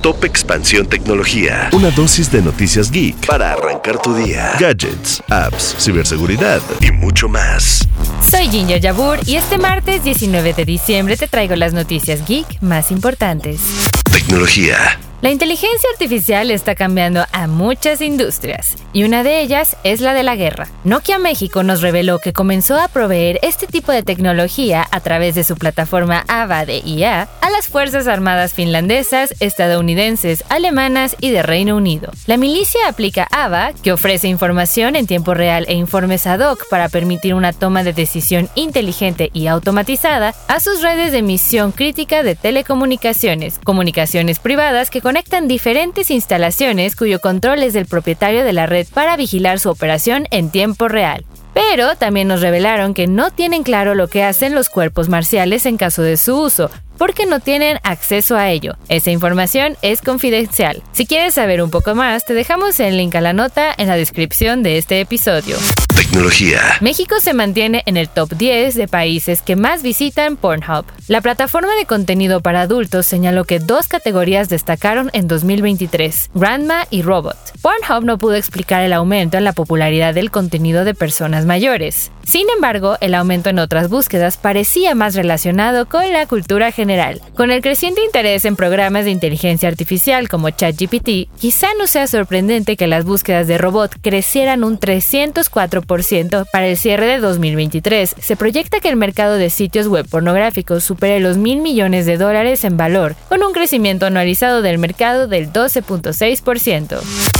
Top Expansión Tecnología. Una dosis de noticias geek para arrancar tu día. Gadgets, apps, ciberseguridad y mucho más. Soy Ginger Yabur y este martes 19 de diciembre te traigo las noticias geek más importantes. Tecnología. La inteligencia artificial está cambiando a muchas industrias y una de ellas es la de la guerra. Nokia México nos reveló que comenzó a proveer este tipo de tecnología a través de su plataforma AVA de IA a las Fuerzas Armadas finlandesas, estadounidenses, alemanas y de Reino Unido. La milicia aplica AVA, que ofrece información en tiempo real e informes ad hoc para permitir una toma de decisión inteligente y automatizada a sus redes de misión crítica de telecomunicaciones, comunicaciones privadas que conectan diferentes instalaciones cuyo control es del propietario de la red para vigilar su operación en tiempo real. Pero también nos revelaron que no tienen claro lo que hacen los cuerpos marciales en caso de su uso, porque no tienen acceso a ello. Esa información es confidencial. Si quieres saber un poco más, te dejamos el link a la nota en la descripción de este episodio. Tecnología. México se mantiene en el top 10 de países que más visitan Pornhub. La plataforma de contenido para adultos señaló que dos categorías destacaron en 2023, Grandma y Robot. Pornhub no pudo explicar el aumento en la popularidad del contenido de personas mayores. Sin embargo, el aumento en otras búsquedas parecía más relacionado con la cultura general. Con el creciente interés en programas de inteligencia artificial como ChatGPT, quizá no sea sorprendente que las búsquedas de robot crecieran un 304% para el cierre de 2023. Se proyecta que el mercado de sitios web pornográficos supere los mil millones de dólares en valor, con un crecimiento anualizado del mercado del 12.6%.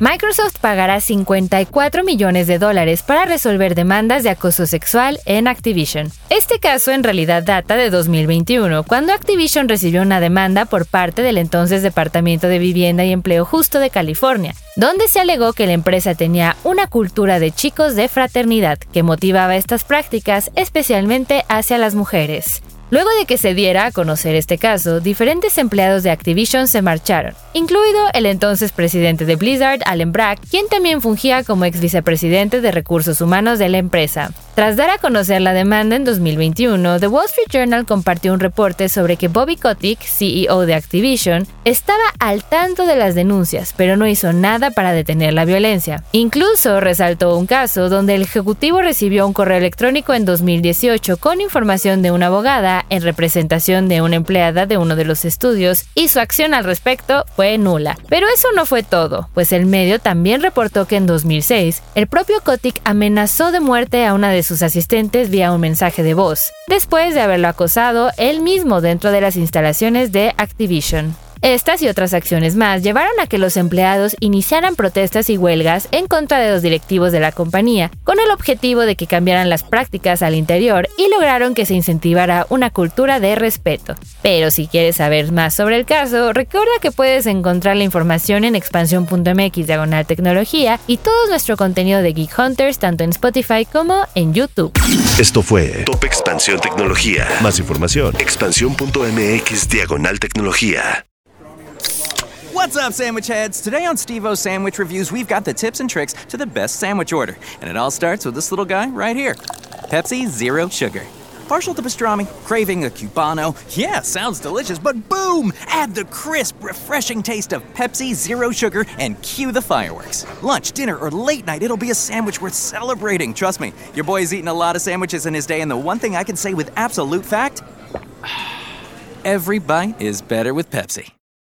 Microsoft pagará 54 millones de dólares para resolver demandas de acoso sexual en Activision. Este caso en realidad data de 2021, cuando Activision recibió una demanda por parte del entonces Departamento de Vivienda y Empleo Justo de California, donde se alegó que la empresa tenía una cultura de chicos de fraternidad que motivaba estas prácticas especialmente hacia las mujeres. Luego de que se diera a conocer este caso, diferentes empleados de Activision se marcharon, incluido el entonces presidente de Blizzard, Allen Brack, quien también fungía como ex vicepresidente de recursos humanos de la empresa. Tras dar a conocer la demanda en 2021, The Wall Street Journal compartió un reporte sobre que Bobby Kotick, CEO de Activision, estaba al tanto de las denuncias, pero no hizo nada para detener la violencia. Incluso resaltó un caso donde el ejecutivo recibió un correo electrónico en 2018 con información de una abogada en representación de una empleada de uno de los estudios y su acción al respecto fue nula. Pero eso no fue todo, pues el medio también reportó que en 2006 el propio Kotick amenazó de muerte a una sus asistentes vía un mensaje de voz, después de haberlo acosado él mismo dentro de las instalaciones de Activision. Estas y otras acciones más llevaron a que los empleados iniciaran protestas y huelgas en contra de los directivos de la compañía, con el objetivo de que cambiaran las prácticas al interior y lograron que se incentivara una cultura de respeto. Pero si quieres saber más sobre el caso, recuerda que puedes encontrar la información en expansión.mx diagonal tecnología y todo nuestro contenido de Geek Hunters tanto en Spotify como en YouTube. Esto fue Top Expansión Tecnología. Más información, expansión.mx diagonal tecnología. What's up, sandwich heads? Today on Steve O's Sandwich Reviews, we've got the tips and tricks to the best sandwich order. And it all starts with this little guy right here Pepsi Zero Sugar. Partial to pastrami, craving a cubano. Yeah, sounds delicious, but boom! Add the crisp, refreshing taste of Pepsi Zero Sugar and cue the fireworks. Lunch, dinner, or late night, it'll be a sandwich worth celebrating. Trust me, your boy's eaten a lot of sandwiches in his day, and the one thing I can say with absolute fact every bite is better with Pepsi.